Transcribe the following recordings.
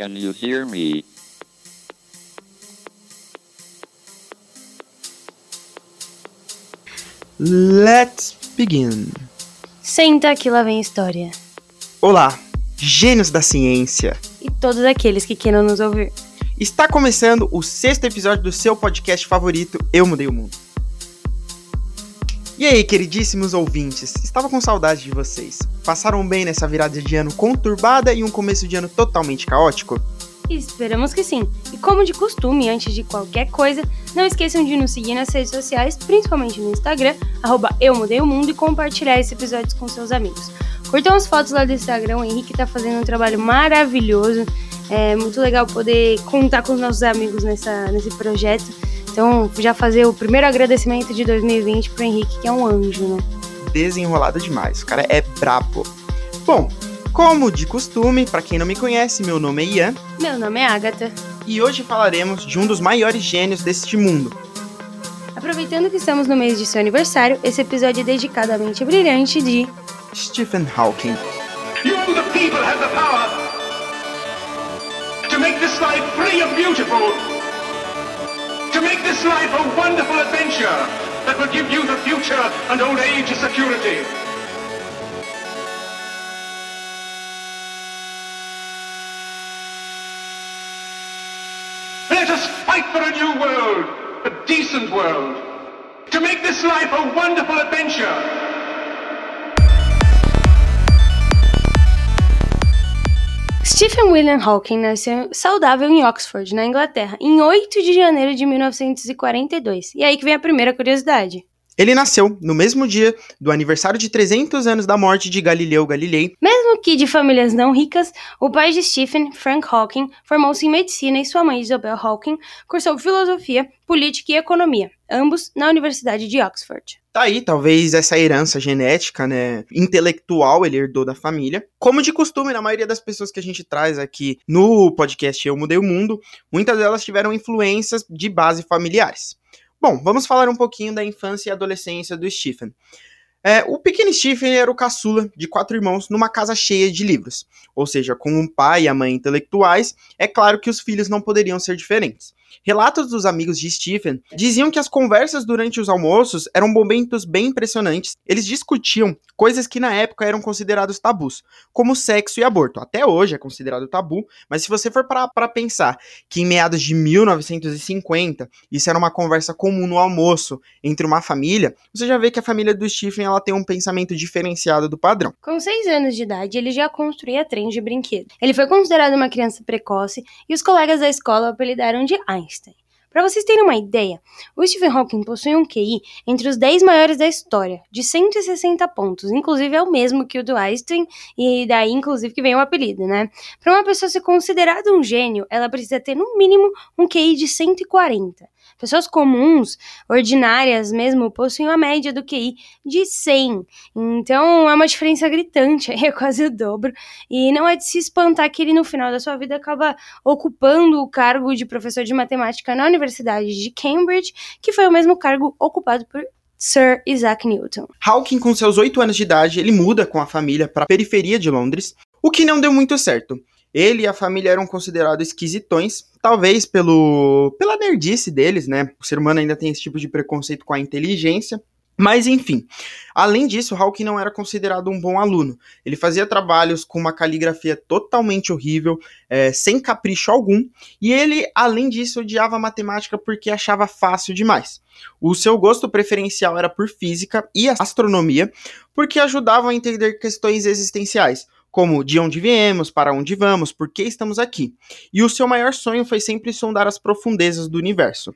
Can you hear me? Let's begin. Senta que lá vem história. Olá, gênios da ciência. E todos aqueles que queiram nos ouvir. Está começando o sexto episódio do seu podcast favorito, Eu Mudei o Mundo. E aí, queridíssimos ouvintes, estava com saudade de vocês. Passaram bem nessa virada de ano conturbada e um começo de ano totalmente caótico? Esperamos que sim. E como de costume, antes de qualquer coisa, não esqueçam de nos seguir nas redes sociais, principalmente no Instagram, arroba Eu Mudei o Mundo, e compartilhar esse episódio com seus amigos. Curtam as fotos lá do Instagram, o Henrique tá fazendo um trabalho maravilhoso. É muito legal poder contar com os nossos amigos nessa, nesse projeto. Então, já fazer o primeiro agradecimento de 2020 pro Henrique, que é um anjo, né? Desenrolado demais, o cara é brabo. Bom, como de costume, para quem não me conhece, meu nome é Ian Meu nome é Agatha. e hoje falaremos de um dos maiores gênios deste mundo. Aproveitando que estamos no mês de seu aniversário, esse episódio é dedicado à mente brilhante de Stephen Hawking. You, the people, have the power to make this life free and beautiful. To make this life a wonderful adventure that will give you the future and old age security. Let us fight for a new world, a decent world. To make this life a wonderful adventure. Stephen William Hawking nasceu saudável em Oxford, na Inglaterra, em 8 de janeiro de 1942. E aí que vem a primeira curiosidade. Ele nasceu no mesmo dia do aniversário de 300 anos da morte de Galileu Galilei, Mesmo que de famílias não ricas, o pai de Stephen, Frank Hawking, formou-se em medicina e sua mãe, Isabel Hawking, cursou filosofia, política e economia, ambos na Universidade de Oxford. Tá aí, talvez essa herança genética, né, intelectual, ele herdou da família. Como de costume, na maioria das pessoas que a gente traz aqui no podcast Eu Mudei o Mundo, muitas delas tiveram influências de base familiares. Bom, vamos falar um pouquinho da infância e adolescência do Stephen. É, o pequeno Stephen era o caçula de quatro irmãos numa casa cheia de livros. Ou seja, com um pai e a mãe intelectuais, é claro que os filhos não poderiam ser diferentes. Relatos dos amigos de Stephen diziam que as conversas durante os almoços eram momentos bem impressionantes. Eles discutiam coisas que na época eram considerados tabus, como sexo e aborto. Até hoje é considerado tabu, mas se você for parar para pensar que em meados de 1950 isso era uma conversa comum no almoço entre uma família, você já vê que a família do Stephen ela tem um pensamento diferenciado do padrão. Com seis anos de idade, ele já construía trens de brinquedo. Ele foi considerado uma criança precoce e os colegas da escola o apelidaram de Einstein. Para vocês terem uma ideia, o Stephen Hawking possui um QI entre os 10 maiores da história, de 160 pontos, inclusive é o mesmo que o do Einstein, e daí inclusive que vem o apelido, né? Para uma pessoa ser considerada um gênio, ela precisa ter no mínimo um QI de 140. Pessoas comuns, ordinárias mesmo, possuem uma média do QI de 100. Então é uma diferença gritante, é quase o dobro. E não é de se espantar que ele no final da sua vida acaba ocupando o cargo de professor de matemática na Universidade de Cambridge, que foi o mesmo cargo ocupado por Sir Isaac Newton. Hawking, com seus 8 anos de idade, ele muda com a família para a periferia de Londres, o que não deu muito certo. Ele e a família eram considerados esquisitões, talvez pelo pela nerdice deles, né? O ser humano ainda tem esse tipo de preconceito com a inteligência. Mas enfim, além disso, Hawking não era considerado um bom aluno. Ele fazia trabalhos com uma caligrafia totalmente horrível, é, sem capricho algum, e ele, além disso, odiava matemática porque achava fácil demais. O seu gosto preferencial era por física e astronomia, porque ajudavam a entender questões existenciais, como de onde viemos, para onde vamos, por que estamos aqui. E o seu maior sonho foi sempre sondar as profundezas do universo.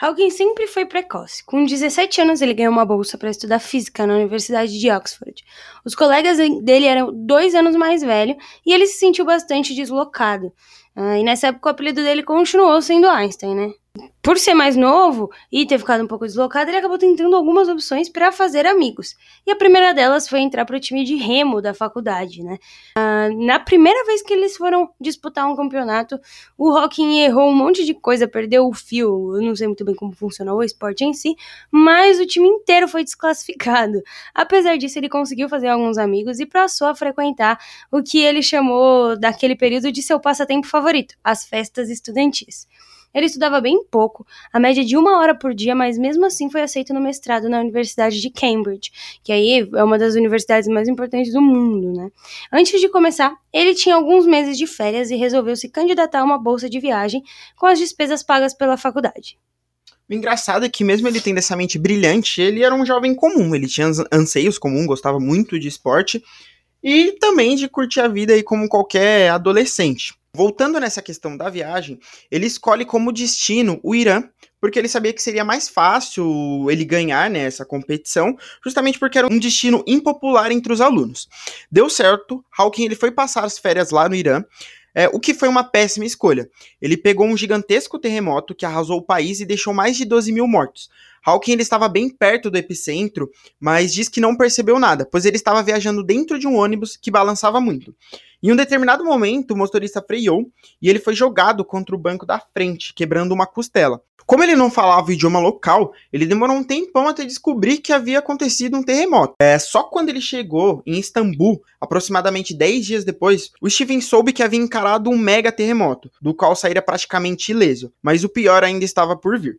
Hawking sempre foi precoce. Com 17 anos, ele ganhou uma bolsa para estudar física na Universidade de Oxford. Os colegas dele eram dois anos mais velhos e ele se sentiu bastante deslocado. Ah, e nessa época, o apelido dele continuou sendo Einstein, né? Por ser mais novo e ter ficado um pouco deslocado, ele acabou tentando algumas opções para fazer amigos. E a primeira delas foi entrar para o time de remo da faculdade, né? Uh, na primeira vez que eles foram disputar um campeonato, o Hawking errou um monte de coisa, perdeu o fio. Eu não sei muito bem como funciona o esporte em si, mas o time inteiro foi desclassificado. Apesar disso, ele conseguiu fazer alguns amigos e passou a frequentar o que ele chamou daquele período de seu passatempo favorito, as festas estudantis. Ele estudava bem pouco, a média de uma hora por dia, mas mesmo assim foi aceito no mestrado na Universidade de Cambridge, que aí é uma das universidades mais importantes do mundo, né? Antes de começar, ele tinha alguns meses de férias e resolveu se candidatar a uma bolsa de viagem com as despesas pagas pela faculdade. O engraçado é que, mesmo ele tendo essa mente brilhante, ele era um jovem comum. Ele tinha anseios comuns, gostava muito de esporte e também de curtir a vida aí como qualquer adolescente. Voltando nessa questão da viagem, ele escolhe como destino o Irã, porque ele sabia que seria mais fácil ele ganhar nessa né, competição, justamente porque era um destino impopular entre os alunos. Deu certo, Hawking ele foi passar as férias lá no Irã, é, o que foi uma péssima escolha. Ele pegou um gigantesco terremoto que arrasou o país e deixou mais de 12 mil mortos. Hawking ele estava bem perto do epicentro, mas diz que não percebeu nada, pois ele estava viajando dentro de um ônibus que balançava muito. Em um determinado momento, o motorista freou e ele foi jogado contra o banco da frente, quebrando uma costela. Como ele não falava o idioma local, ele demorou um tempão até descobrir que havia acontecido um terremoto. É só quando ele chegou em Istambul, aproximadamente 10 dias depois, o Steven soube que havia encarado um mega terremoto, do qual saíra praticamente ileso, mas o pior ainda estava por vir.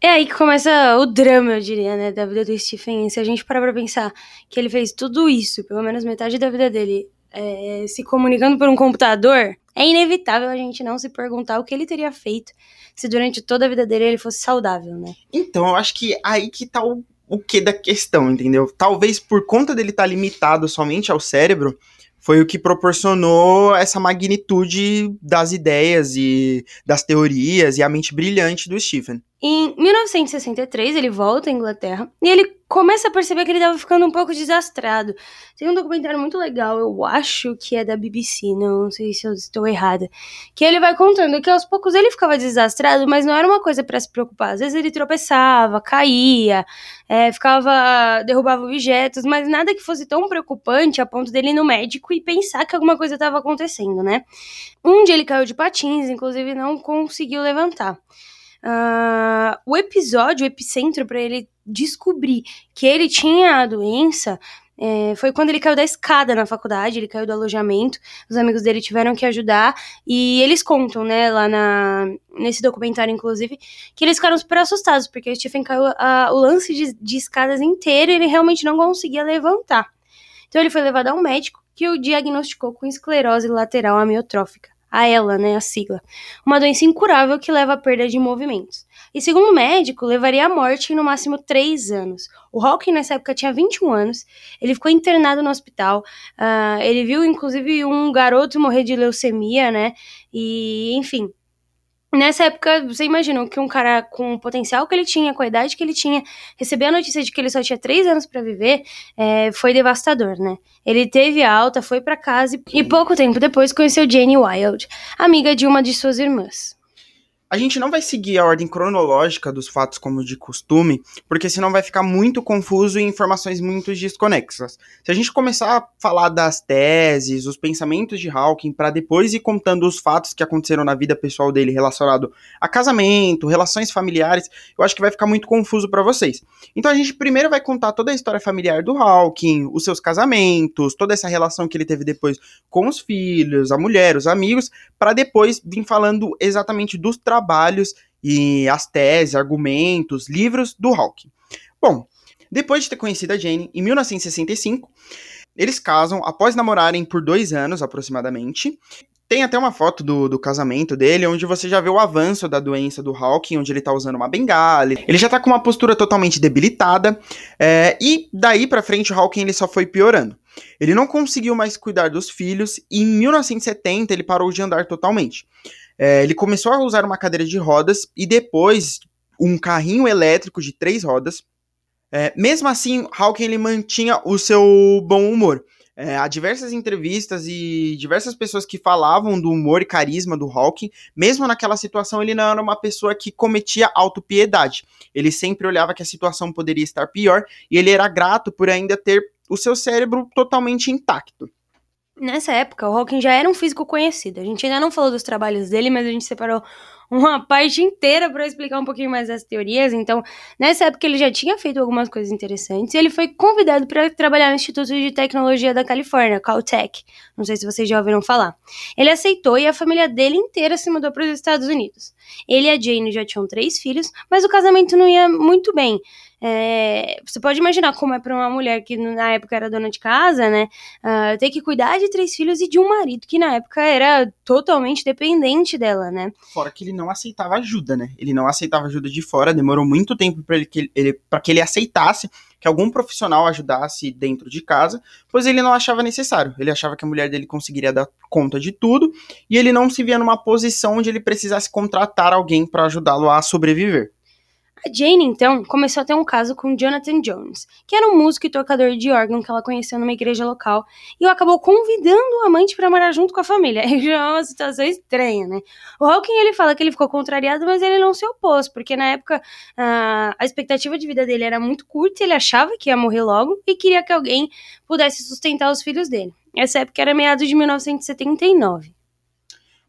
É aí que começa o drama, eu diria, né, da vida do Stephen. Se a gente parar pra pensar que ele fez tudo isso, pelo menos metade da vida dele, é, se comunicando por um computador, é inevitável a gente não se perguntar o que ele teria feito se durante toda a vida dele ele fosse saudável, né? Então, eu acho que aí que tá o, o que da questão, entendeu? Talvez por conta dele estar tá limitado somente ao cérebro, foi o que proporcionou essa magnitude das ideias e das teorias e a mente brilhante do Stephen. Em 1963, ele volta à Inglaterra e ele começa a perceber que ele estava ficando um pouco desastrado. Tem um documentário muito legal, eu acho que é da BBC, não sei se eu estou errada, que ele vai contando que aos poucos ele ficava desastrado, mas não era uma coisa para se preocupar. Às vezes ele tropeçava, caía, é, ficava, derrubava objetos, mas nada que fosse tão preocupante a ponto dele ir no médico e pensar que alguma coisa estava acontecendo, né? Um dia ele caiu de patins, inclusive não conseguiu levantar. Uh, o episódio, o epicentro para ele descobrir que ele tinha a doença é, foi quando ele caiu da escada na faculdade, ele caiu do alojamento, os amigos dele tiveram que ajudar, e eles contam, né, lá na, nesse documentário, inclusive, que eles ficaram super assustados, porque o Stephen caiu a, o lance de, de escadas inteiro e ele realmente não conseguia levantar. Então ele foi levado a um médico que o diagnosticou com esclerose lateral amiotrófica a ela, né, a sigla. Uma doença incurável que leva à perda de movimentos. E segundo o médico, levaria à morte em no máximo 3 anos. O Hawking nessa época tinha 21 anos, ele ficou internado no hospital, uh, ele viu inclusive um garoto morrer de leucemia, né, e enfim, Nessa época, você imagina que um cara com o potencial que ele tinha, com a idade que ele tinha, receber a notícia de que ele só tinha três anos para viver, é, foi devastador, né? Ele teve alta, foi para casa e, e pouco tempo depois conheceu Jane Wilde, amiga de uma de suas irmãs. A gente não vai seguir a ordem cronológica dos fatos como de costume, porque senão vai ficar muito confuso e informações muito desconexas. Se a gente começar a falar das teses, os pensamentos de Hawking, para depois ir contando os fatos que aconteceram na vida pessoal dele relacionado a casamento, relações familiares, eu acho que vai ficar muito confuso para vocês. Então a gente primeiro vai contar toda a história familiar do Hawking, os seus casamentos, toda essa relação que ele teve depois com os filhos, a mulher, os amigos, para depois vir falando exatamente dos trabalhos trabalhos e as teses, argumentos, livros do Hawking. Bom, depois de ter conhecido a Jane, em 1965, eles casam após namorarem por dois anos aproximadamente. Tem até uma foto do, do casamento dele, onde você já vê o avanço da doença do Hawking, onde ele tá usando uma bengala. Ele já tá com uma postura totalmente debilitada. É, e daí pra frente, o Hawking ele só foi piorando. Ele não conseguiu mais cuidar dos filhos e em 1970 ele parou de andar totalmente. É, ele começou a usar uma cadeira de rodas e depois um carrinho elétrico de três rodas. É, mesmo assim, Hawking ele mantinha o seu bom humor. É, há diversas entrevistas e diversas pessoas que falavam do humor e carisma do Hawking. Mesmo naquela situação, ele não era uma pessoa que cometia autopiedade. Ele sempre olhava que a situação poderia estar pior e ele era grato por ainda ter o seu cérebro totalmente intacto. Nessa época, o Hawking já era um físico conhecido. A gente ainda não falou dos trabalhos dele, mas a gente separou uma parte inteira para explicar um pouquinho mais das teorias. Então, nessa época ele já tinha feito algumas coisas interessantes e ele foi convidado para trabalhar no Instituto de Tecnologia da Califórnia, Caltech. Não sei se vocês já ouviram falar. Ele aceitou e a família dele inteira se mudou para os Estados Unidos. Ele e a Jane já tinham três filhos, mas o casamento não ia muito bem. É, você pode imaginar como é para uma mulher que na época era dona de casa, né? Uh, ter que cuidar de três filhos e de um marido que na época era totalmente dependente dela, né? Fora que ele não aceitava ajuda, né? Ele não aceitava ajuda de fora, demorou muito tempo para ele, ele, que ele aceitasse que algum profissional ajudasse dentro de casa, pois ele não achava necessário. Ele achava que a mulher dele conseguiria dar conta de tudo e ele não se via numa posição onde ele precisasse contratar alguém para ajudá-lo a sobreviver. A Jane, então, começou a ter um caso com Jonathan Jones, que era um músico e tocador de órgão que ela conheceu numa igreja local, e acabou convidando o amante para morar junto com a família. É uma situação estranha, né? O Hawking, ele fala que ele ficou contrariado, mas ele não se opôs, porque na época a expectativa de vida dele era muito curta, ele achava que ia morrer logo e queria que alguém pudesse sustentar os filhos dele. Essa época era meados de 1979.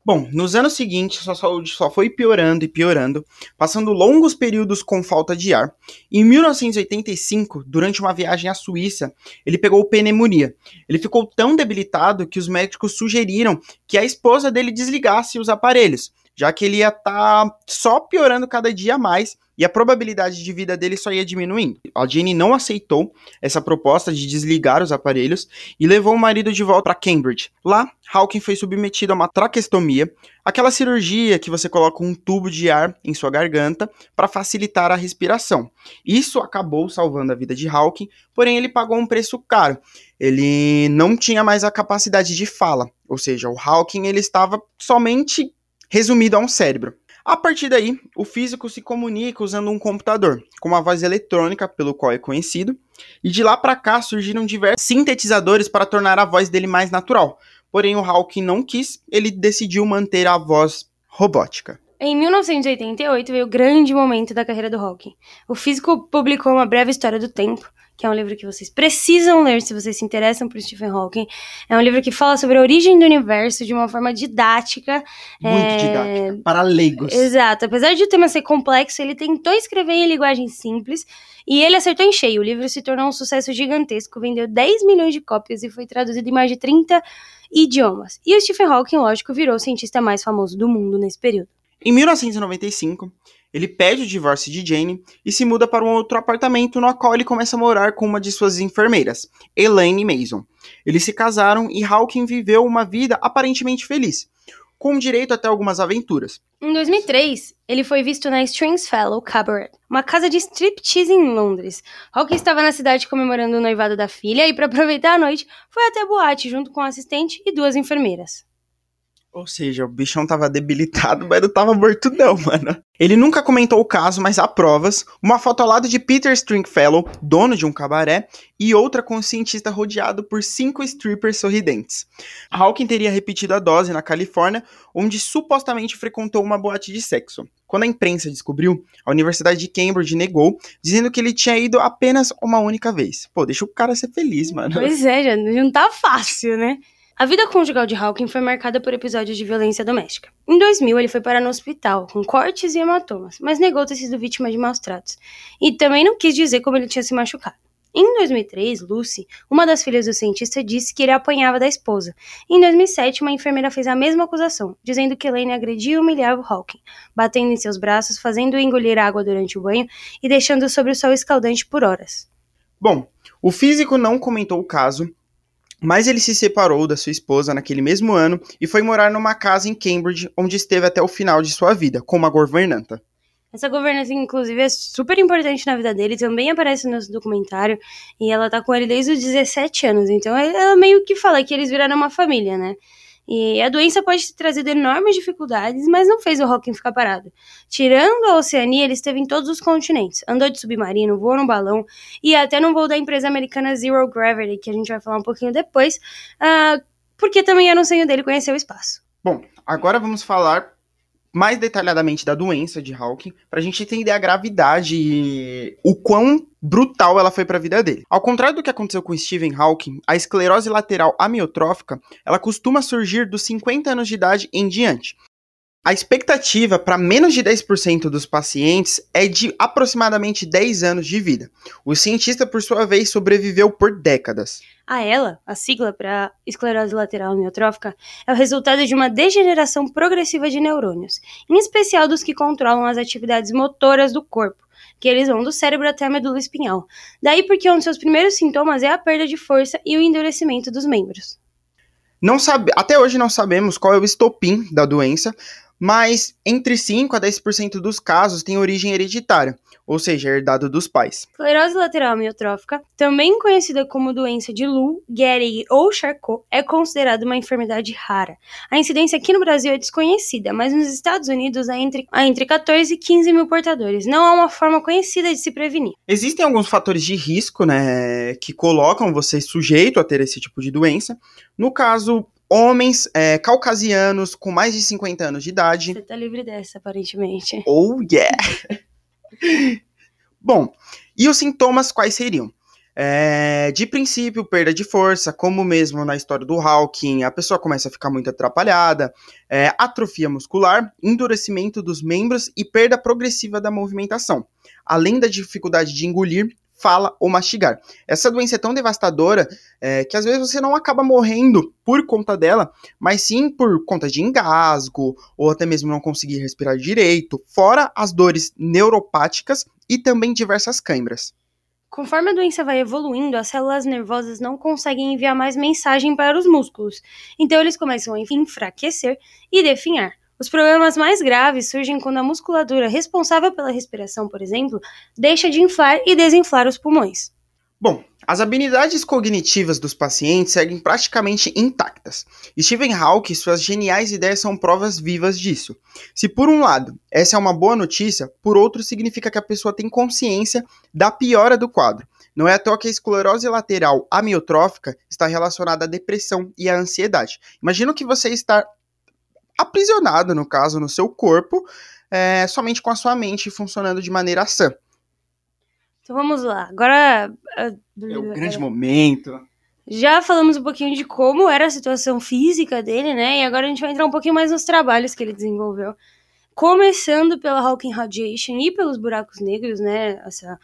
Bom, nos anos seguintes, sua saúde só foi piorando e piorando, passando longos períodos com falta de ar. Em 1985, durante uma viagem à Suíça, ele pegou pneumonia. Ele ficou tão debilitado que os médicos sugeriram que a esposa dele desligasse os aparelhos, já que ele ia estar tá só piorando cada dia mais e a probabilidade de vida dele só ia diminuindo. A Jane não aceitou essa proposta de desligar os aparelhos e levou o marido de volta para Cambridge. Lá, Hawking foi submetido a uma traqueostomia, aquela cirurgia que você coloca um tubo de ar em sua garganta para facilitar a respiração. Isso acabou salvando a vida de Hawking, porém ele pagou um preço caro. Ele não tinha mais a capacidade de fala, ou seja, o Hawking ele estava somente resumido a um cérebro. A partir daí, o físico se comunica usando um computador, com uma voz eletrônica, pelo qual é conhecido, e de lá para cá surgiram diversos sintetizadores para tornar a voz dele mais natural. Porém, o Hawking não quis, ele decidiu manter a voz robótica. Em 1988 veio o grande momento da carreira do Hawking. O físico publicou uma breve história do tempo, que é um livro que vocês precisam ler se vocês se interessam por Stephen Hawking. É um livro que fala sobre a origem do universo de uma forma didática. Muito é... didática, para leigos. Exato. Apesar de o tema ser complexo, ele tentou escrever em linguagem simples e ele acertou em cheio. O livro se tornou um sucesso gigantesco, vendeu 10 milhões de cópias e foi traduzido em mais de 30 idiomas. E o Stephen Hawking, lógico, virou o cientista mais famoso do mundo nesse período. Em 1995, ele pede o divórcio de Jane e se muda para um outro apartamento no qual ele começa a morar com uma de suas enfermeiras, Elaine Mason. Eles se casaram e Hawking viveu uma vida aparentemente feliz, com direito até algumas aventuras. Em 2003, ele foi visto na Stringfellow Cabaret, uma casa de striptease em Londres. Hawking estava na cidade comemorando o noivado da filha e, para aproveitar a noite, foi até a boate junto com um assistente e duas enfermeiras. Ou seja, o bichão tava debilitado, mas não tava morto não, mano. Ele nunca comentou o caso, mas há provas. Uma foto ao lado de Peter Stringfellow, dono de um cabaré, e outra com o cientista rodeado por cinco strippers sorridentes. Hawking teria repetido a dose na Califórnia, onde supostamente frequentou uma boate de sexo. Quando a imprensa descobriu, a Universidade de Cambridge negou, dizendo que ele tinha ido apenas uma única vez. Pô, deixa o cara ser feliz, mano. Pois é, não tá fácil, né? A vida conjugal de Hawking foi marcada por episódios de violência doméstica. Em 2000, ele foi parar no hospital, com cortes e hematomas, mas negou ter sido vítima de maus tratos. E também não quis dizer como ele tinha se machucado. Em 2003, Lucy, uma das filhas do cientista, disse que ele apanhava da esposa. Em 2007, uma enfermeira fez a mesma acusação, dizendo que Elaine agredia e humilhava Hawking, batendo em seus braços, fazendo-o engolir água durante o banho e deixando-o sobre o sol escaldante por horas. Bom, o físico não comentou o caso, mas ele se separou da sua esposa naquele mesmo ano e foi morar numa casa em Cambridge, onde esteve até o final de sua vida, com uma governanta. Essa governanta, inclusive, é super importante na vida dele, também aparece no documentário, e ela tá com ele desde os 17 anos, então ela meio que fala que eles viraram uma família, né? E a doença pode ter trazido enormes dificuldades, mas não fez o Hawking ficar parado. Tirando a Oceania, ele esteve em todos os continentes. Andou de submarino, voou no balão e até no voo da empresa americana Zero Gravity, que a gente vai falar um pouquinho depois, uh, porque também era um sonho dele conhecer o espaço. Bom, agora vamos falar mais detalhadamente da doença de Hawking, para a gente entender a gravidade e o quão brutal ela foi para a vida dele. Ao contrário do que aconteceu com Stephen Hawking, a esclerose lateral amiotrófica, ela costuma surgir dos 50 anos de idade em diante. A expectativa para menos de 10% dos pacientes é de aproximadamente 10 anos de vida. O cientista, por sua vez, sobreviveu por décadas. A ELA, a sigla para esclerose lateral amiotrófica, é o resultado de uma degeneração progressiva de neurônios, em especial dos que controlam as atividades motoras do corpo, que eles vão do cérebro até a medula espinhal. Daí porque um dos seus primeiros sintomas é a perda de força e o endurecimento dos membros. Não sabe, até hoje não sabemos qual é o estopim da doença, mas entre 5 a 10% dos casos tem origem hereditária, ou seja, herdado dos pais. Esclerose lateral amiotrófica, também conhecida como doença de Lou, Gehrig ou Charcot, é considerada uma enfermidade rara. A incidência aqui no Brasil é desconhecida, mas nos Estados Unidos há entre, há entre 14 e 15 mil portadores. Não há uma forma conhecida de se prevenir. Existem alguns fatores de risco, né, que colocam você sujeito a ter esse tipo de doença. No caso, homens é, caucasianos com mais de 50 anos de idade. Você tá livre dessa, aparentemente. Oh, yeah! Bom, e os sintomas quais seriam? É, de princípio, perda de força, como mesmo na história do Hawking, a pessoa começa a ficar muito atrapalhada, é, atrofia muscular, endurecimento dos membros e perda progressiva da movimentação, além da dificuldade de engolir, fala ou mastigar. Essa doença é tão devastadora é, que às vezes você não acaba morrendo por conta dela, mas sim por conta de engasgo ou até mesmo não conseguir respirar direito, fora as dores neuropáticas e também diversas câimbras. Conforme a doença vai evoluindo, as células nervosas não conseguem enviar mais mensagem para os músculos, então eles começam a enfraquecer e definhar. Os problemas mais graves surgem quando a musculatura responsável pela respiração, por exemplo, deixa de inflar e desinflar os pulmões. Bom, as habilidades cognitivas dos pacientes seguem praticamente intactas. Stephen Hawking e suas geniais ideias são provas vivas disso. Se por um lado essa é uma boa notícia, por outro significa que a pessoa tem consciência da piora do quadro. Não é à toa que a esclerose lateral amiotrófica está relacionada à depressão e à ansiedade. Imagina que você está aprisionado, no caso, no seu corpo, é, somente com a sua mente funcionando de maneira sã. Então vamos lá. Agora. É o grande momento. Já falamos um pouquinho de como era a situação física dele, né? E agora a gente vai entrar um pouquinho mais nos trabalhos que ele desenvolveu começando pela Hawking Radiation e pelos buracos negros, né? Essa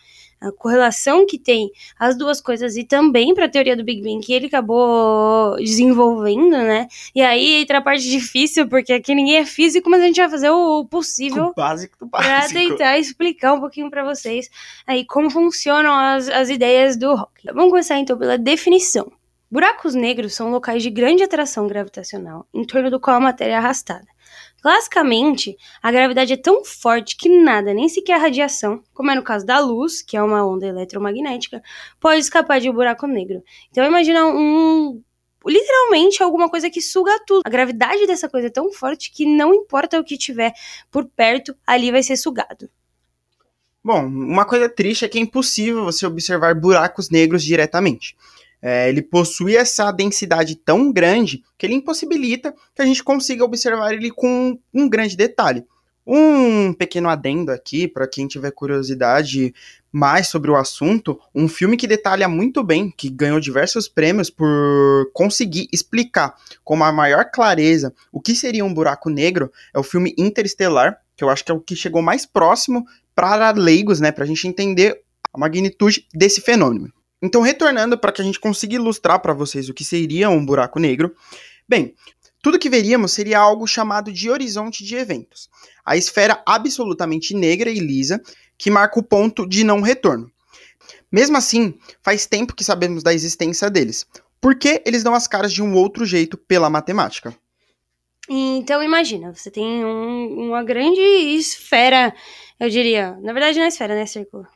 correlação que tem as duas coisas e também para a teoria do Big Bang que ele acabou desenvolvendo, né? E aí entra a parte difícil, porque aqui ninguém é físico, mas a gente vai fazer o possível para tentar explicar um pouquinho para vocês aí como funcionam as, as ideias do Hawking. Vamos começar então pela definição. Buracos negros são locais de grande atração gravitacional, em torno do qual a matéria é arrastada. Classicamente, a gravidade é tão forte que nada, nem sequer a radiação, como é no caso da luz, que é uma onda eletromagnética, pode escapar de um buraco negro. Então imagina um literalmente alguma coisa que suga tudo. A gravidade dessa coisa é tão forte que não importa o que tiver por perto, ali vai ser sugado. Bom, uma coisa triste é que é impossível você observar buracos negros diretamente. É, ele possui essa densidade tão grande que ele impossibilita que a gente consiga observar ele com um grande detalhe. Um pequeno adendo aqui, para quem tiver curiosidade mais sobre o assunto, um filme que detalha muito bem, que ganhou diversos prêmios por conseguir explicar com a maior clareza o que seria um buraco negro, é o filme Interestelar, que eu acho que é o que chegou mais próximo para leigos, né, para a gente entender a magnitude desse fenômeno. Então, retornando para que a gente consiga ilustrar para vocês o que seria um buraco negro, bem, tudo que veríamos seria algo chamado de horizonte de eventos. A esfera absolutamente negra e lisa que marca o ponto de não retorno. Mesmo assim, faz tempo que sabemos da existência deles. Por que eles dão as caras de um outro jeito pela matemática? Então imagina, você tem um, uma grande esfera eu diria, na verdade não é esfera, né, círculo.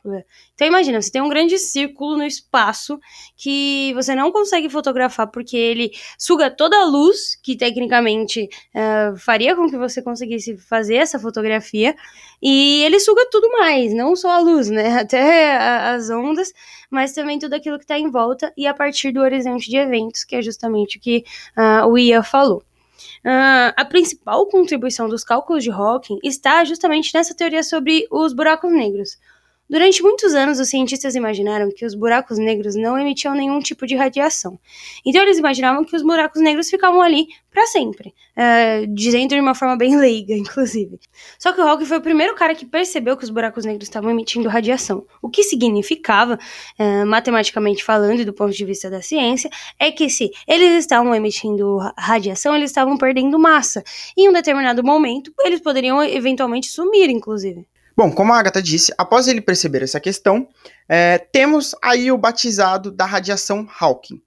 Então imagina, você tem um grande círculo no espaço que você não consegue fotografar porque ele suga toda a luz que tecnicamente uh, faria com que você conseguisse fazer essa fotografia e ele suga tudo mais, não só a luz, né, até as ondas, mas também tudo aquilo que está em volta e a partir do horizonte de eventos, que é justamente o que uh, o Ia falou. Uh, a principal contribuição dos cálculos de Hawking está justamente nessa teoria sobre os buracos negros. Durante muitos anos, os cientistas imaginaram que os buracos negros não emitiam nenhum tipo de radiação. Então, eles imaginavam que os buracos negros ficavam ali para sempre, uh, dizendo de uma forma bem leiga, inclusive. Só que o Hawking foi o primeiro cara que percebeu que os buracos negros estavam emitindo radiação. O que significava, uh, matematicamente falando e do ponto de vista da ciência, é que se eles estavam emitindo radiação, eles estavam perdendo massa. E em um determinado momento, eles poderiam eventualmente sumir, inclusive. Bom, como a Agatha disse, após ele perceber essa questão, é, temos aí o batizado da radiação Hawking.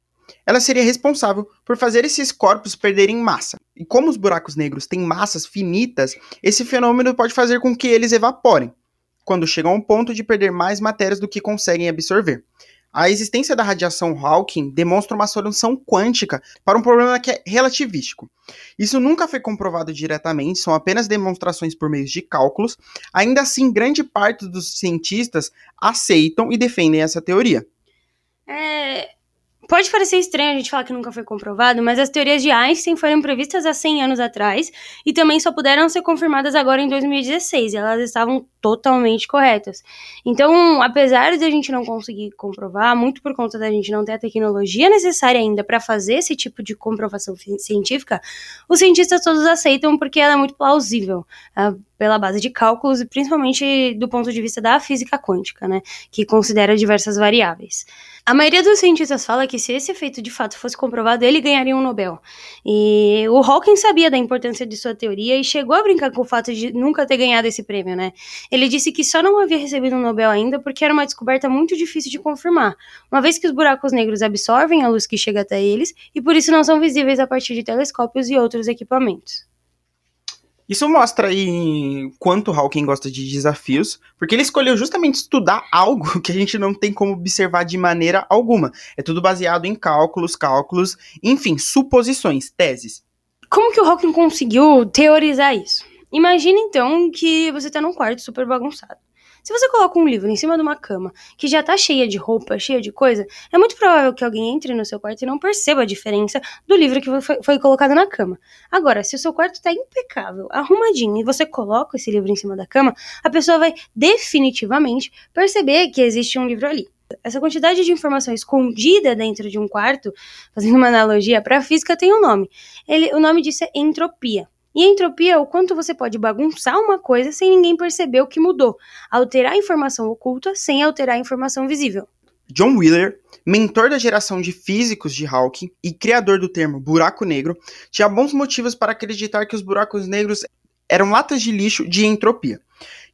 Ela seria responsável por fazer esses corpos perderem massa. E como os buracos negros têm massas finitas, esse fenômeno pode fazer com que eles evaporem, quando chegam ao ponto de perder mais matérias do que conseguem absorver. A existência da radiação Hawking demonstra uma solução quântica para um problema que é relativístico. Isso nunca foi comprovado diretamente, são apenas demonstrações por meio de cálculos. Ainda assim, grande parte dos cientistas aceitam e defendem essa teoria. É, Pode parecer estranho a gente falar que nunca foi comprovado, mas as teorias de Einstein foram previstas há 100 anos atrás e também só puderam ser confirmadas agora em 2016, e elas estavam totalmente corretas. Então, apesar de a gente não conseguir comprovar, muito por conta da gente não ter a tecnologia necessária ainda para fazer esse tipo de comprovação científica, os cientistas todos aceitam porque ela é muito plausível. Uh, pela base de cálculos e principalmente do ponto de vista da física quântica, né, que considera diversas variáveis. A maioria dos cientistas fala que se esse efeito de fato fosse comprovado, ele ganharia um Nobel. E o Hawking sabia da importância de sua teoria e chegou a brincar com o fato de nunca ter ganhado esse prêmio, né? Ele disse que só não havia recebido um Nobel ainda porque era uma descoberta muito difícil de confirmar, uma vez que os buracos negros absorvem a luz que chega até eles e por isso não são visíveis a partir de telescópios e outros equipamentos. Isso mostra aí quanto Hawking gosta de desafios, porque ele escolheu justamente estudar algo que a gente não tem como observar de maneira alguma. É tudo baseado em cálculos, cálculos, enfim, suposições, teses. Como que o Hawking conseguiu teorizar isso? Imagina então que você está num quarto super bagunçado. Se você coloca um livro em cima de uma cama que já tá cheia de roupa, cheia de coisa, é muito provável que alguém entre no seu quarto e não perceba a diferença do livro que foi, colocado na cama. Agora, se o seu quarto tá impecável, arrumadinho, e você coloca esse livro em cima da cama, a pessoa vai definitivamente perceber que existe um livro ali. Essa quantidade de informação escondida dentro de um quarto, fazendo uma analogia para a física, tem um nome. Ele, o nome disso é entropia. E entropia é o quanto você pode bagunçar uma coisa sem ninguém perceber o que mudou, alterar a informação oculta sem alterar a informação visível. John Wheeler, mentor da geração de físicos de Hawking e criador do termo buraco negro, tinha bons motivos para acreditar que os buracos negros eram latas de lixo de entropia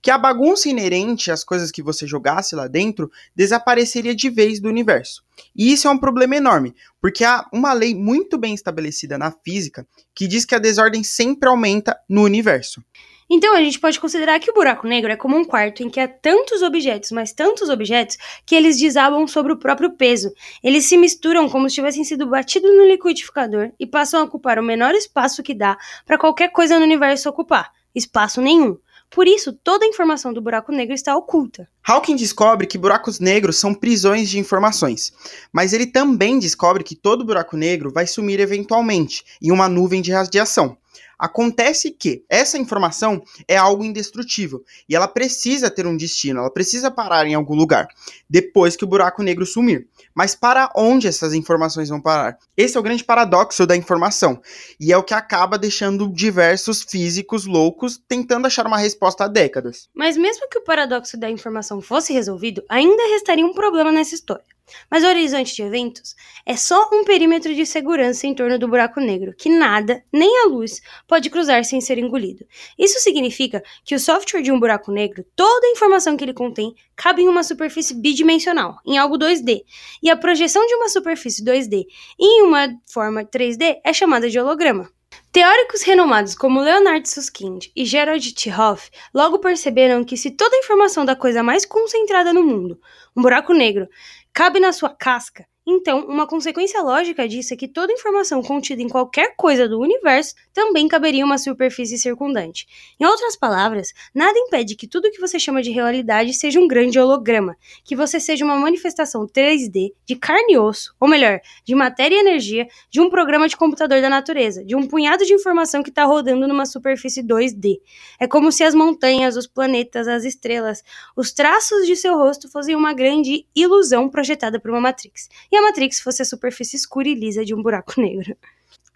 que a bagunça inerente às coisas que você jogasse lá dentro desapareceria de vez do universo. E isso é um problema enorme, porque há uma lei muito bem estabelecida na física que diz que a desordem sempre aumenta no universo. Então a gente pode considerar que o buraco negro é como um quarto em que há tantos objetos, mas tantos objetos, que eles desabam sobre o próprio peso. Eles se misturam como se tivessem sido batidos no liquidificador e passam a ocupar o menor espaço que dá para qualquer coisa no universo ocupar. Espaço nenhum. Por isso, toda a informação do buraco negro está oculta. Hawking descobre que buracos negros são prisões de informações, mas ele também descobre que todo buraco negro vai sumir eventualmente em uma nuvem de radiação. Acontece que essa informação é algo indestrutível e ela precisa ter um destino, ela precisa parar em algum lugar depois que o buraco negro sumir. Mas para onde essas informações vão parar? Esse é o grande paradoxo da informação e é o que acaba deixando diversos físicos loucos tentando achar uma resposta há décadas. Mas mesmo que o paradoxo da informação fosse resolvido, ainda restaria um problema nessa história. Mas o horizonte de eventos é só um perímetro de segurança em torno do buraco negro, que nada, nem a luz, pode cruzar sem ser engolido. Isso significa que o software de um buraco negro, toda a informação que ele contém, cabe em uma superfície bidimensional, em algo 2D, e a projeção de uma superfície 2D em uma forma 3D é chamada de holograma. Teóricos renomados como Leonard Susskind e Gerald T. Hoff logo perceberam que se toda a informação da coisa mais concentrada no mundo, um buraco negro, cabe na sua casca, então, uma consequência lógica disso é que toda informação contida em qualquer coisa do universo também caberia em uma superfície circundante. Em outras palavras, nada impede que tudo que você chama de realidade seja um grande holograma, que você seja uma manifestação 3D de carne e osso, ou melhor, de matéria e energia, de um programa de computador da natureza, de um punhado de informação que está rodando numa superfície 2D. É como se as montanhas, os planetas, as estrelas, os traços de seu rosto fossem uma grande ilusão projetada por uma Matrix. E a Matrix fosse a superfície escura e lisa de um buraco negro.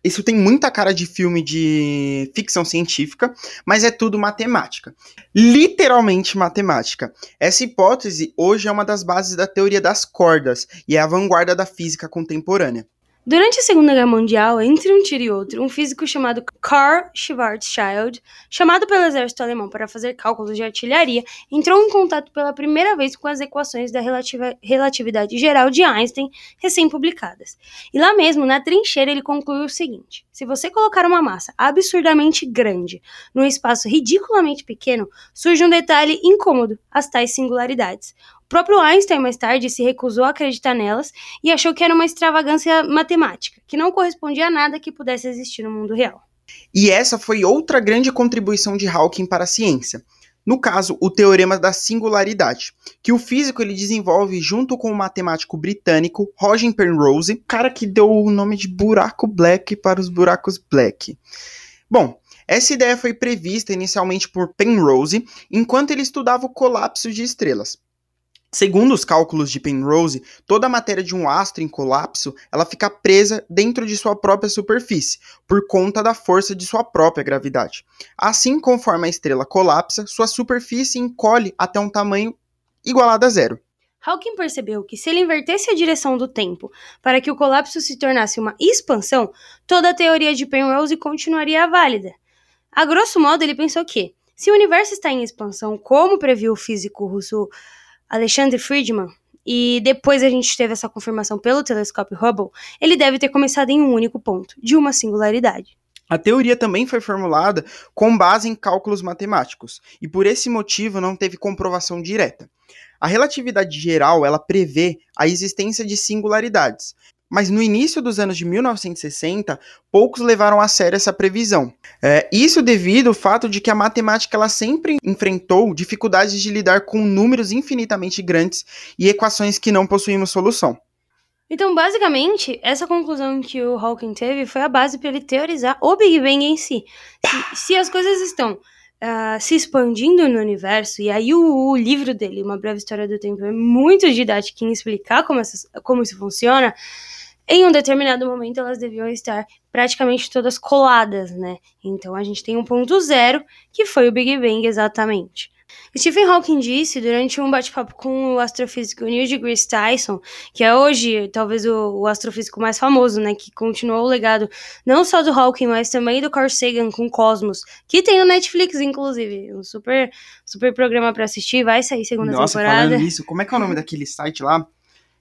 Isso tem muita cara de filme de ficção científica, mas é tudo matemática. Literalmente matemática. Essa hipótese hoje é uma das bases da teoria das cordas e é a vanguarda da física contemporânea. Durante a Segunda Guerra Mundial, entre um tiro e outro, um físico chamado Karl Schwarzschild, chamado pelo exército alemão para fazer cálculos de artilharia, entrou em contato pela primeira vez com as equações da relativa relatividade geral de Einstein, recém-publicadas. E lá mesmo, na trincheira, ele concluiu o seguinte: se você colocar uma massa absurdamente grande num espaço ridiculamente pequeno, surge um detalhe incômodo, as tais singularidades próprio Einstein, mais tarde, se recusou a acreditar nelas e achou que era uma extravagância matemática, que não correspondia a nada que pudesse existir no mundo real. E essa foi outra grande contribuição de Hawking para a ciência. No caso, o teorema da singularidade, que o físico ele desenvolve junto com o matemático britânico Roger Penrose, cara que deu o nome de buraco black para os buracos black. Bom, essa ideia foi prevista inicialmente por Penrose enquanto ele estudava o colapso de estrelas. Segundo os cálculos de Penrose, toda a matéria de um astro em colapso, ela fica presa dentro de sua própria superfície, por conta da força de sua própria gravidade. Assim, conforme a estrela colapsa, sua superfície encolhe até um tamanho igualado a zero. Hawking percebeu que se ele invertesse a direção do tempo para que o colapso se tornasse uma expansão, toda a teoria de Penrose continuaria válida. A grosso modo, ele pensou que, se o universo está em expansão, como previu o físico russo Alexander Friedman, e depois a gente teve essa confirmação pelo telescópio Hubble, ele deve ter começado em um único ponto, de uma singularidade. A teoria também foi formulada com base em cálculos matemáticos, e por esse motivo não teve comprovação direta. A relatividade geral, ela prevê a existência de singularidades, mas no início dos anos de 1960, poucos levaram a sério essa previsão. É, isso devido ao fato de que a matemática ela sempre enfrentou dificuldades de lidar com números infinitamente grandes e equações que não possuíam solução. Então, basicamente, essa conclusão que o Hawking teve foi a base para ele teorizar o Big Bang em si. Se, se as coisas estão uh, se expandindo no universo, e aí o, o, livro dele, Uma Breve História do Tempo, é muito didático em explicar como, essas, como isso funciona, em um determinado momento elas deviam estar praticamente todas coladas, né? Então a gente tem um ponto zero, que foi o Big Bang exatamente. Stephen Hawking disse durante um bate-papo com o astrofísico Neil deGrasse Tyson, que é hoje talvez o, o, astrofísico mais famoso, né, que continuou o legado não só do Hawking, mas também do Carl Sagan com Cosmos, que tem no Netflix inclusive, um super super programa para assistir, vai sair segunda Nossa, temporada. Nossa, falando nisso, como é que é o nome daquele site lá?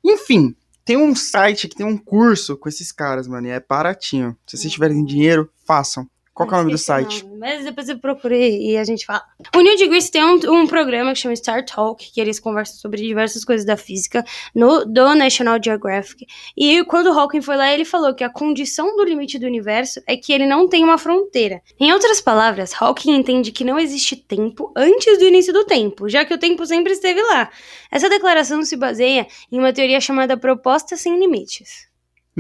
Enfim, tem um site que tem um curso com esses caras, mano, e é baratinho. Se vocês tiverem dinheiro, façam. Qual é o nome do site? Não, mas depois eu procurei e a gente fala. O Neil deGrasse tem um, um, programa que chama Star Talk, que eles conversam sobre diversas coisas da física no, do National Geographic. E quando o Hawking foi lá, ele falou que a condição do limite do universo é que ele não tem uma fronteira. Em outras palavras, Hawking entende que não existe tempo antes do início do tempo, já que o tempo sempre esteve lá. Essa declaração se baseia em uma teoria chamada proposta sem limites.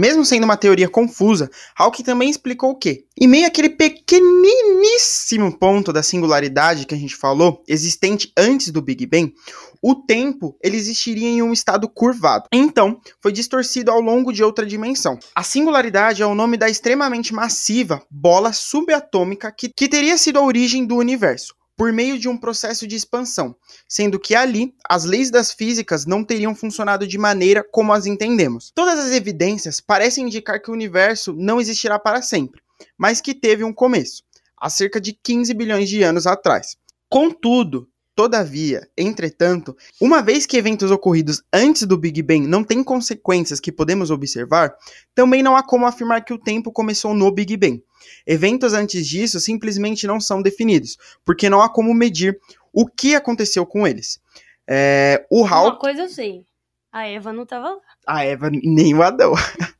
Mesmo sendo uma teoria confusa, Hawking também explicou que, em meio àquele pequeniníssimo ponto da singularidade que a gente falou, existente antes do Big Bang, o tempo ele existiria em um estado curvado. Então, foi distorcido ao longo de outra dimensão. A singularidade é o nome da extremamente massiva bola subatômica que, que teria sido a origem do universo por meio de um processo de expansão, sendo que ali as leis das físicas não teriam funcionado de maneira como as entendemos. Todas as evidências parecem indicar que o universo não existirá para sempre, mas que teve um começo, há cerca de 15 bilhões de anos atrás. Contudo, Todavia, entretanto, uma vez que eventos ocorridos antes do Big Bang não têm consequências que podemos observar, também não há como afirmar que o tempo começou no Big Bang. Eventos antes disso simplesmente não são definidos, porque não há como medir o que aconteceu com eles. É, o Hal... Uma coisa eu sei. A Eva não tava lá. A Eva nem o Adão.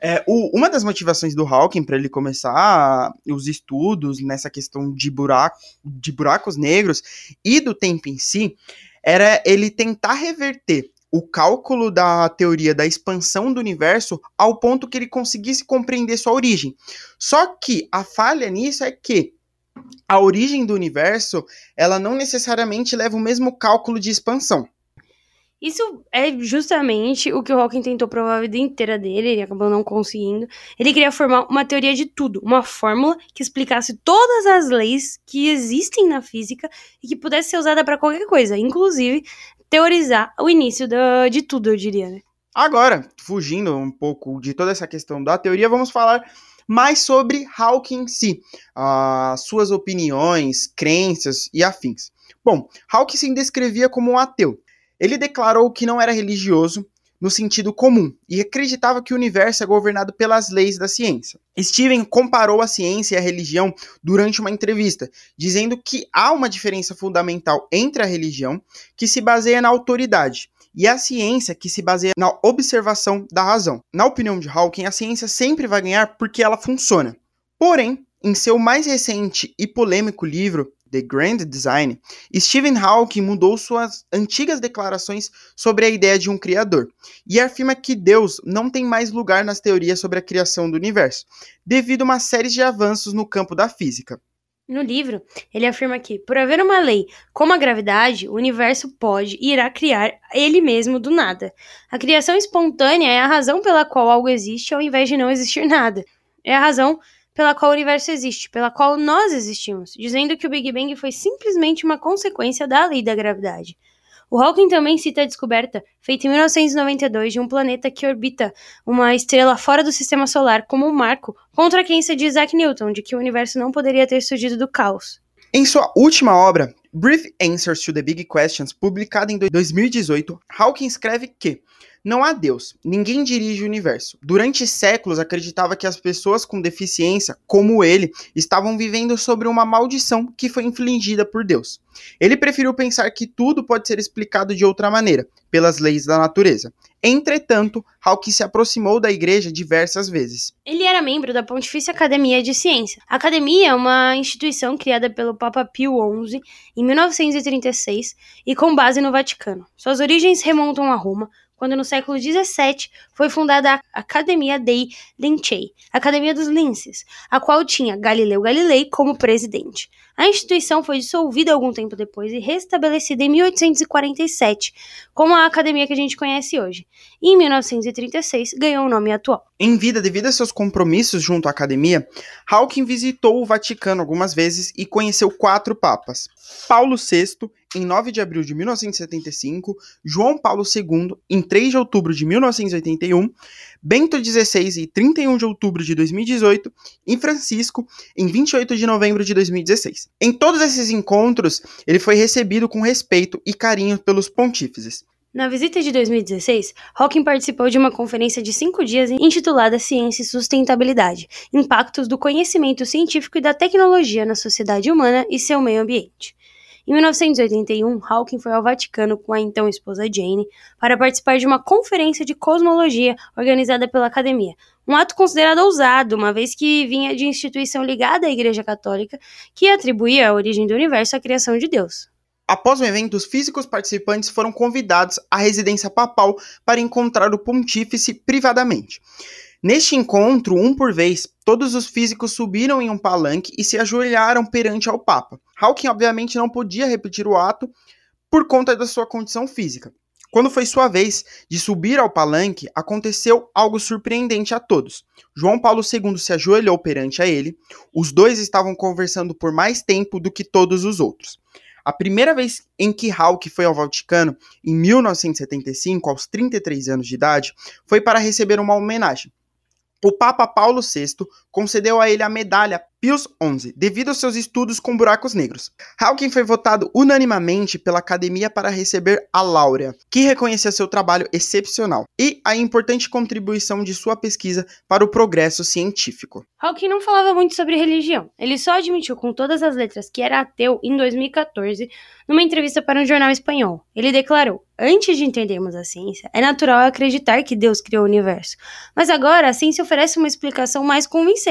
É, o, uma das motivações do Hawking para ele começar os estudos nessa questão de, buraco, de buracos negros e do tempo em si era ele tentar reverter o cálculo da teoria da expansão do universo ao ponto que ele conseguisse compreender sua origem. Só que a falha nisso é que a origem do universo ela não necessariamente leva o mesmo cálculo de expansão. Isso é justamente o que o Hawking tentou provar a vida inteira dele, ele acabou não conseguindo. Ele queria formar uma teoria de tudo, uma fórmula que explicasse todas as leis que existem na física e que pudesse ser usada para qualquer coisa, inclusive teorizar o início do, de tudo, eu diria, né? Agora, fugindo um pouco de toda essa questão da teoria, vamos falar mais sobre Hawking em si, as suas opiniões, crenças e afins. Bom, Hawking se descrevia como um ateu. Ele declarou que não era religioso no sentido comum e acreditava que o universo é governado pelas leis da ciência. Steven comparou a ciência e a religião durante uma entrevista, dizendo que há uma diferença fundamental entre a religião, que se baseia na autoridade, e a ciência que se baseia na observação da razão. Na opinião de Hawking, a ciência sempre vai ganhar porque ela funciona. Porém, em seu mais recente e polêmico livro, The Grand Design, Stephen Hawking mudou suas antigas declarações sobre a ideia de um criador e afirma que Deus não tem mais lugar nas teorias sobre a criação do universo, devido a uma série de avanços no campo da física. No livro, ele afirma que, por haver uma lei como a gravidade, o universo pode e irá criar ele mesmo do nada. A criação espontânea é a razão pela qual algo existe ao invés de não existir nada. É a razão pela qual o universo existe, pela qual nós existimos, dizendo que o Big Bang foi simplesmente uma consequência da lei da gravidade. O Hawking também cita a descoberta, feita em 1992, de um planeta que orbita uma estrela fora do sistema solar como um marco contra a crença de Isaac Newton de que o universo não poderia ter surgido do caos. Em sua última obra, Brief Answers to the Big Questions, publicada em 2018, Hawking escreve que não há Deus, ninguém dirige o universo. Durante séculos acreditava que as pessoas com deficiência, como ele, estavam vivendo sobre uma maldição que foi infligida por Deus. Ele preferiu pensar que tudo pode ser explicado de outra maneira, pelas leis da natureza. Entretanto, Hawking se aproximou da igreja diversas vezes. Ele era membro da Pontifícia Academia de Ciência. A academia é uma instituição criada pelo Papa Pio XI em 1936 e com base no Vaticano. Suas origens remontam a Roma, quando no século XVII foi fundada a Academia dei Lincei, Academia dos Linces, a qual tinha Galileu Galilei como presidente. A instituição foi dissolvida algum tempo depois e restabelecida em 1847, como a academia que a gente conhece hoje. E em 1936 ganhou o nome atual. Em vida, devido a seus compromissos junto à academia, Hawking visitou o Vaticano algumas vezes e conheceu quatro papas: Paulo VI, em 9 de abril de 1975, João Paulo II, em 3 de outubro de 1981, Bento XVI, em 31 de outubro de 2018, e Francisco, em 28 de novembro de 2016. Em todos esses encontros, ele foi recebido com respeito e carinho pelos pontífices. Na visita de 2016, Hawking participou de uma conferência de cinco dias intitulada Ciência e Sustentabilidade: Impactos do Conhecimento Científico e da Tecnologia na Sociedade Humana e seu Meio Ambiente. Em 1981, Hawking foi ao Vaticano com a então esposa Jane para participar de uma conferência de cosmologia organizada pela Academia. Um ato considerado ousado, uma vez que vinha de instituição ligada à Igreja Católica, que atribuía a origem do universo à criação de Deus. Após o evento, os físicos participantes foram convidados à residência papal para encontrar o pontífice privadamente. Neste encontro, um por vez, todos os físicos subiram em um palanque e se ajoelharam perante ao Papa. Hawking, obviamente, não podia repetir o ato por conta da sua condição física. Quando foi sua vez de subir ao palanque, aconteceu algo surpreendente a todos. João Paulo II se ajoelhou perante a ele. Os dois estavam conversando por mais tempo do que todos os outros. A primeira vez em que Hawke foi ao Vaticano, em 1975, aos 33 anos de idade, foi para receber uma homenagem. O Papa Paulo VI concedeu a ele a medalha Pius XI, devido aos seus estudos com buracos negros. Hawking foi votado unanimamente pela Academia para receber a Laurea, que reconhecia seu trabalho excepcional e a importante contribuição de sua pesquisa para o progresso científico. Hawking não falava muito sobre religião. Ele só admitiu com todas as letras que era ateu em 2014, numa entrevista para um jornal espanhol. Ele declarou: Antes de entendermos a ciência, é natural acreditar que Deus criou o universo. Mas agora a ciência oferece uma explicação mais convincente.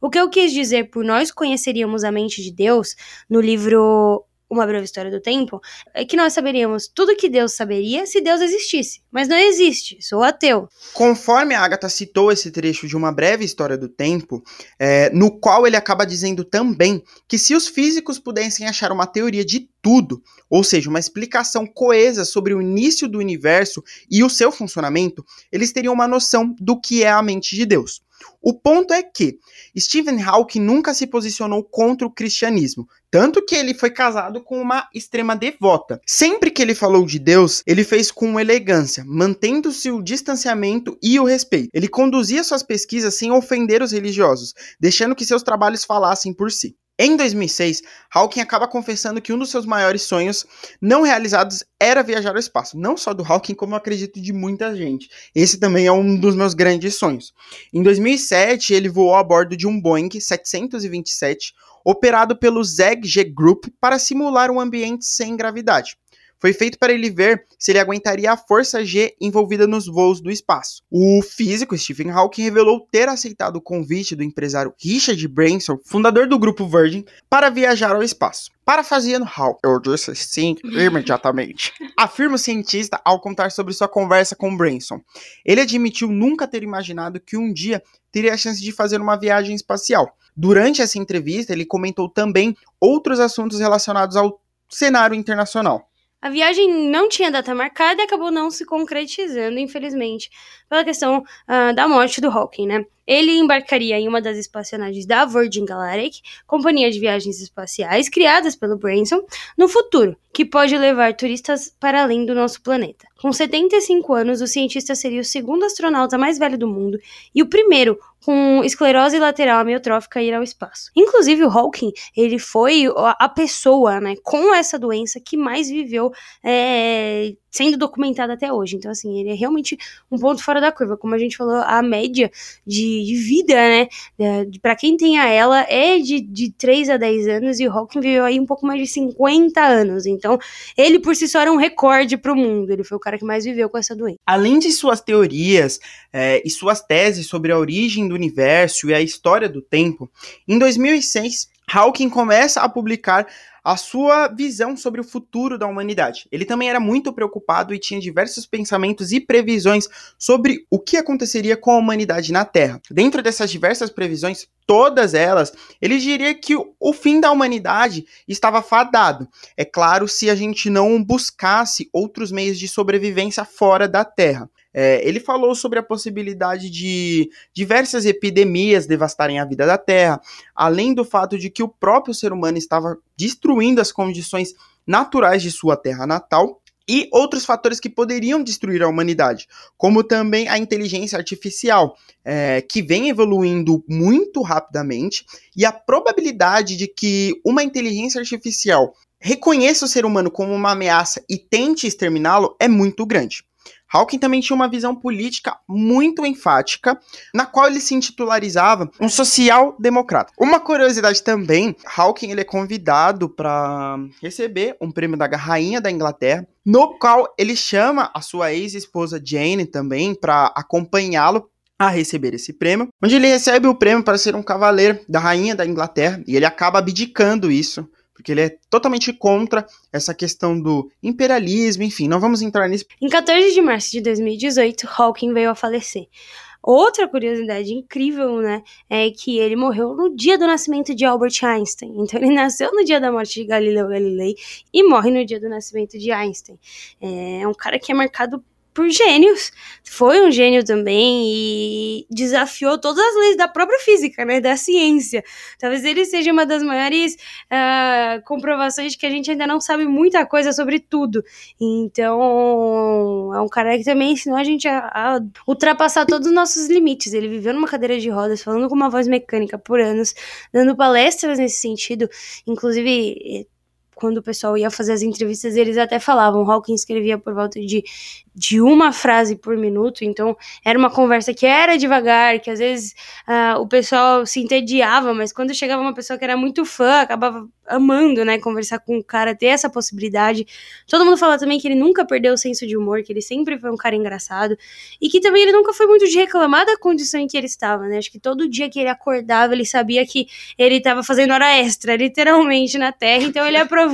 O que eu quis dizer por nós conheceríamos a mente de Deus no livro uma breve história do tempo, é que nós saberíamos tudo que Deus saberia se Deus existisse. Mas não existe, sou ateu. Conforme a Agatha citou esse trecho de uma breve história do tempo, é, no qual ele acaba dizendo também que se os físicos pudessem achar uma teoria de tudo, ou seja, uma explicação coesa sobre o início do universo e o seu funcionamento, eles teriam uma noção do que é a mente de Deus. O ponto é que Stephen Hawking nunca se posicionou contra o cristianismo, tanto que ele foi casado com uma extrema devota. Sempre que ele falou de Deus, ele fez com elegância, mantendo-se o distanciamento e o respeito. Ele conduzia suas pesquisas sem ofender os religiosos, deixando que seus trabalhos falassem por si. Em 2006, Hawking acaba confessando que um dos seus maiores sonhos não realizados era viajar ao espaço. Não só do Hawking, como eu acredito de muita gente. Esse também é um dos meus grandes sonhos. Em 2007, ele voou a bordo de um Boeing 727, operado pelo ZEG G Group, para simular um ambiente sem gravidade foi feito para ele ver se ele aguentaria a força G envolvida nos voos do espaço. O físico Stephen Hawking revelou ter aceitado o convite do empresário Richard Branson, fundador do grupo Virgin, para viajar ao espaço. Parafraseando Hawking, eu disse sim imediatamente. Afirma o cientista ao contar sobre sua conversa com Branson. Ele admitiu nunca ter imaginado que um dia teria a chance de fazer uma viagem espacial. Durante essa entrevista, ele comentou também outros assuntos relacionados ao cenário internacional. A viagem não tinha data marcada e acabou não se concretizando, infelizmente, pela questão uh, da morte do Hawking, né? Ele embarcaria em uma das espaçonaves da Virgin Galactic, companhia de viagens espaciais criadas pelo Branson, no futuro, que pode levar turistas para além do nosso planeta. Com 75 anos, o cientista seria o segundo astronauta mais velho do mundo e o primeiro com esclerose lateral amiotrófica a ir ao espaço. Inclusive, o Hawking, ele foi a pessoa, né, com essa doença que mais viveu é, sendo documentada até hoje. Então, assim, ele é realmente um ponto fora da curva. Como a gente falou, a média de, de vida, né, para quem tem a ela é de, de 3 a 10 anos e o Hawking viveu aí um pouco mais de 50 anos. Então, ele por si só era um recorde para o mundo. Ele foi o cara que mais viveu com essa doença. Além de suas teorias é, e suas teses sobre a origem do universo e a história do tempo, em 2006, Hawking começa a publicar a sua visão sobre o futuro da humanidade. Ele também era muito preocupado e tinha diversos pensamentos e previsões sobre o que aconteceria com a humanidade na Terra. Dentro dessas diversas previsões, todas elas, ele diria que o fim da humanidade estava fadado. É claro, se a gente não buscasse outros meios de sobrevivência fora da Terra. É, ele falou sobre a possibilidade de diversas epidemias devastarem a vida da Terra, além do fato de que o próprio ser humano estava destruindo as condições naturais de sua terra natal e outros fatores que poderiam destruir a humanidade, como também a inteligência artificial, é, que vem evoluindo muito rapidamente, e a probabilidade de que uma inteligência artificial reconheça o ser humano como uma ameaça e tente exterminá-lo é muito grande. Hawking também tinha uma visão política muito enfática, na qual ele se intitularizava um social-democrata. Uma curiosidade também, Hawking ele é convidado para receber um prêmio da Rainha da Inglaterra, no qual ele chama a sua ex-esposa Jane também para acompanhá-lo a receber esse prêmio, onde ele recebe o prêmio para ser um cavaleiro da rainha da Inglaterra e ele acaba abdicando isso porque ele é totalmente contra essa questão do imperialismo, enfim, não vamos entrar nisso. Em 14 de março de 2018, Hawking veio a falecer. Outra curiosidade incrível, né, é que ele morreu no dia do nascimento de Albert Einstein. Então ele nasceu no dia da morte de Galileu Galilei e morre no dia do nascimento de Einstein. É um cara que é marcado por gênios. Foi um gênio também e desafiou todas as leis da própria física, né, da ciência. Talvez ele seja uma das maiores uh, comprovações de que a gente ainda não sabe muita coisa sobre tudo. Então, é um cara que também ensinou a gente a, a ultrapassar todos os nossos limites. Ele viveu numa cadeira de rodas, falando com uma voz mecânica por anos, dando palestras nesse sentido, inclusive quando o pessoal ia fazer as entrevistas, eles até falavam, Hawking escrevia por volta de de uma frase por minuto, então era uma conversa que era devagar, que às vezes uh, o pessoal se entediava, mas quando chegava uma pessoa que era muito fã, acabava amando, né, conversar com o cara, ter essa possibilidade. Todo mundo fala também que ele nunca perdeu o senso de humor, que ele sempre foi um cara engraçado, e que também ele nunca foi muito de reclamar da condição em que ele estava, né, acho que todo dia que ele acordava, ele sabia que ele estava fazendo hora extra, literalmente, na Terra, então ele aproveitava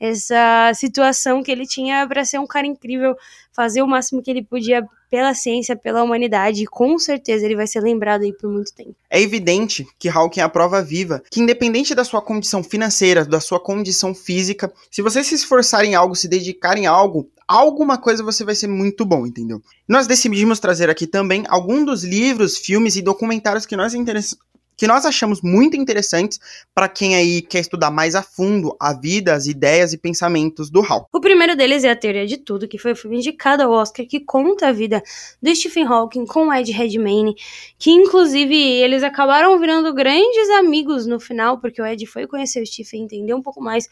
essa situação que ele tinha para ser um cara incrível, fazer o máximo que ele podia pela ciência, pela humanidade, e com certeza ele vai ser lembrado aí por muito tempo. É evidente que Hawking é a prova viva, que independente da sua condição financeira, da sua condição física, se você se esforçar em algo, se dedicar em algo, alguma coisa você vai ser muito bom, entendeu? Nós decidimos trazer aqui também alguns dos livros, filmes e documentários que nós que nós achamos muito interessantes para quem aí quer estudar mais a fundo a vida, as ideias e pensamentos do Hal. O primeiro deles é A Teoria de Tudo, que foi o filme indicado ao Oscar, que conta a vida do Stephen Hawking com Ed Redmayne, que inclusive eles acabaram virando grandes amigos no final, porque o Ed foi conhecer o Stephen, entender um pouco mais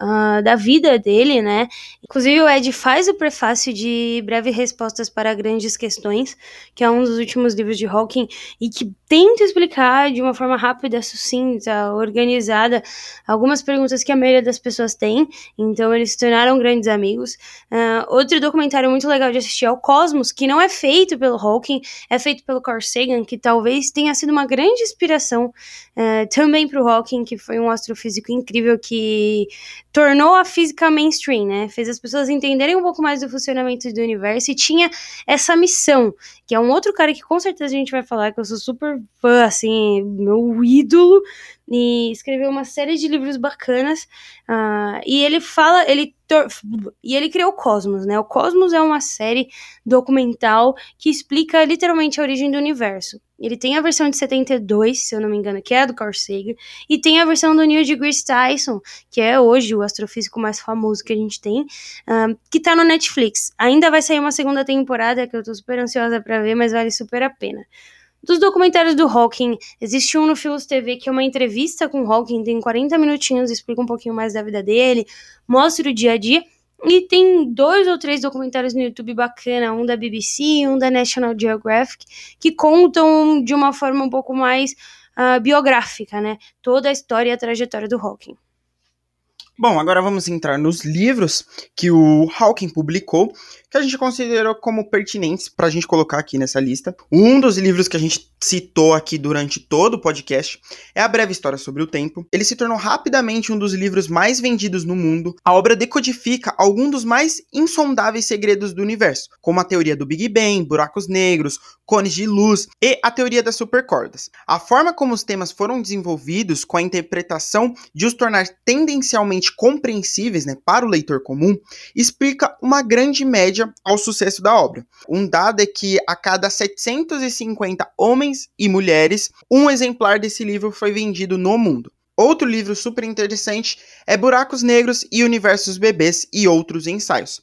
uh, da vida dele, né? Inclusive o Ed faz o prefácio de Breves Respostas para Grandes Questões, que é um dos últimos livros de Hawking, e que tenta explicar de uma forma rápida, sucinta, organizada, algumas perguntas que a maioria das pessoas tem, então eles se tornaram grandes amigos. Uh, outro documentário muito legal de assistir é o Cosmos, que não é feito pelo Hawking, é feito pelo Carl Sagan, que talvez tenha sido uma grande inspiração uh, também para o Hawking, que foi um astrofísico incrível que tornou a física mainstream, né? Fez as pessoas entenderem um pouco mais do funcionamento do universo e tinha essa missão, que é um outro cara que com certeza a gente vai falar, que eu sou super fã, assim, meu ídolo, e escreveu uma série de livros bacanas. Uh, e ele fala, ele e ele criou o Cosmos, né? O Cosmos é uma série documental que explica literalmente a origem do universo. Ele tem a versão de 72, se eu não me engano, que é a do Carl Sagan, e tem a versão do Neil deGrasse Tyson, que é hoje o astrofísico mais famoso que a gente tem, uh, que tá no Netflix. Ainda vai sair uma segunda temporada que eu tô super ansiosa para ver, mas vale super a pena. Dos documentários do Hawking, existe um no Filos TV que é uma entrevista com o Hawking, tem 40 minutinhos, explica um pouquinho mais da vida dele, mostra o dia a dia. E tem dois ou três documentários no YouTube bacana, um da BBC um da National Geographic, que contam de uma forma um pouco mais uh, biográfica, né? Toda a história e a trajetória do Hawking. Bom, agora vamos entrar nos livros que o Hawking publicou, que a gente considerou como pertinentes para a gente colocar aqui nessa lista. Um dos livros que a gente citou aqui durante todo o podcast é A Breve História sobre o Tempo. Ele se tornou rapidamente um dos livros mais vendidos no mundo. A obra decodifica alguns dos mais insondáveis segredos do universo, como a teoria do Big Bang, buracos negros, cones de luz e a teoria das supercordas. A forma como os temas foram desenvolvidos, com a interpretação de os tornar tendencialmente compreensíveis né, para o leitor comum, explica uma grande média ao sucesso da obra. Um dado é que a cada 750 homens e mulheres, um exemplar desse livro foi vendido no mundo. Outro livro super interessante é Buracos Negros e Universos Bebês e Outros Ensaios.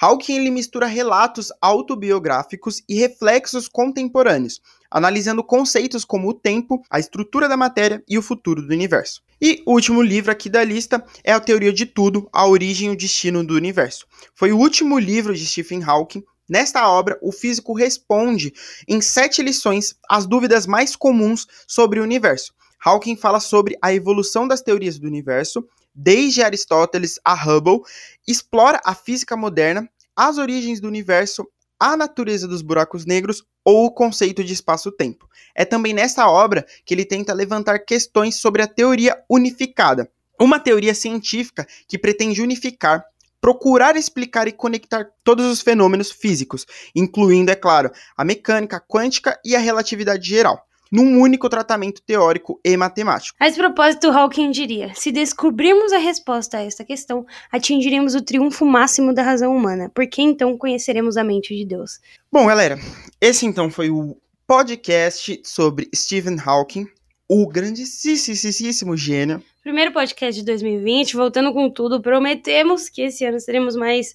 Hawking ele mistura relatos autobiográficos e reflexos contemporâneos, analisando conceitos como o tempo, a estrutura da matéria e o futuro do universo. E o último livro aqui da lista é A Teoria de Tudo, A Origem e o Destino do Universo. Foi o último livro de Stephen Hawking. Nesta obra, o físico responde em sete lições as dúvidas mais comuns sobre o universo. Hawking fala sobre a evolução das teorias do universo, desde Aristóteles a Hubble, explora a física moderna, as origens do universo, a natureza dos buracos negros ou o conceito de espaço-tempo. É também nessa obra que ele tenta levantar questões sobre a teoria unificada, uma teoria científica que pretende unificar, procurar explicar e conectar todos os fenômenos físicos, incluindo, é claro, a mecânica quântica e a relatividade geral. Num único tratamento teórico e matemático. A esse propósito, Hawking diria: se descobrirmos a resposta a esta questão, atingiremos o triunfo máximo da razão humana, porque então conheceremos a mente de Deus. Bom, galera, esse então foi o podcast sobre Stephen Hawking, o grandíssimo gênio. Primeiro podcast de 2020, voltando com tudo, prometemos que esse ano seremos mais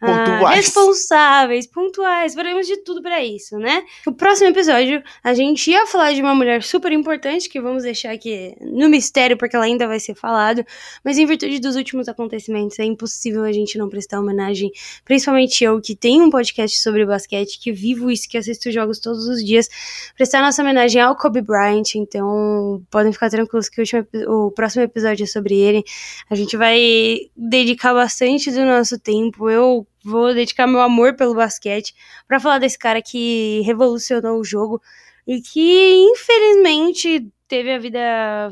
ah, Pontuais. responsáveis, pontuais, faremos de tudo pra isso, né? No próximo episódio, a gente ia falar de uma mulher super importante, que vamos deixar aqui no mistério, porque ela ainda vai ser falado, mas em virtude dos últimos acontecimentos, é impossível a gente não prestar homenagem, principalmente eu, que tenho um podcast sobre basquete, que vivo isso, que assisto jogos todos os dias, prestar nossa homenagem ao Kobe Bryant, então podem ficar tranquilos que o, último o próximo episódio é sobre ele, a gente vai dedicar bastante do nosso tempo, eu vou dedicar meu amor pelo basquete pra falar desse cara que revolucionou o jogo e que infelizmente teve a vida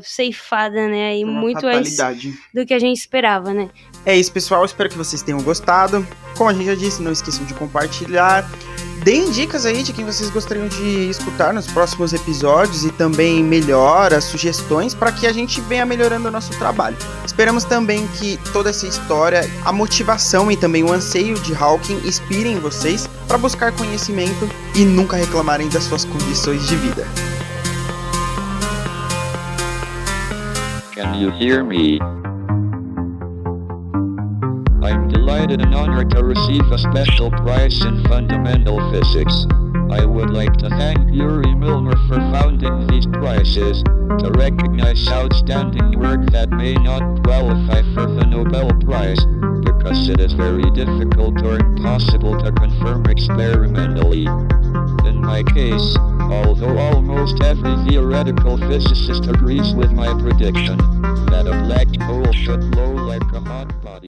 ceifada, né? E Uma muito antes fatalidade. do que a gente esperava, né? É isso, pessoal. Espero que vocês tenham gostado. Como a gente já disse, não esqueçam de compartilhar. Deem dicas aí de quem vocês gostariam de escutar nos próximos episódios e também melhoras, sugestões para que a gente venha melhorando o nosso trabalho. Esperamos também que toda essa história, a motivação e também o anseio de Hawking inspirem vocês para buscar conhecimento e nunca reclamarem das suas condições de vida. Can you hear me? I'm delighted and honored to receive a special prize in fundamental physics. I would like to thank Yuri Milner for founding these prizes, to recognize outstanding work that may not qualify for the Nobel Prize, because it is very difficult or impossible to confirm experimentally. In my case, although almost every theoretical physicist agrees with my prediction that a black hole should glow like a hot body.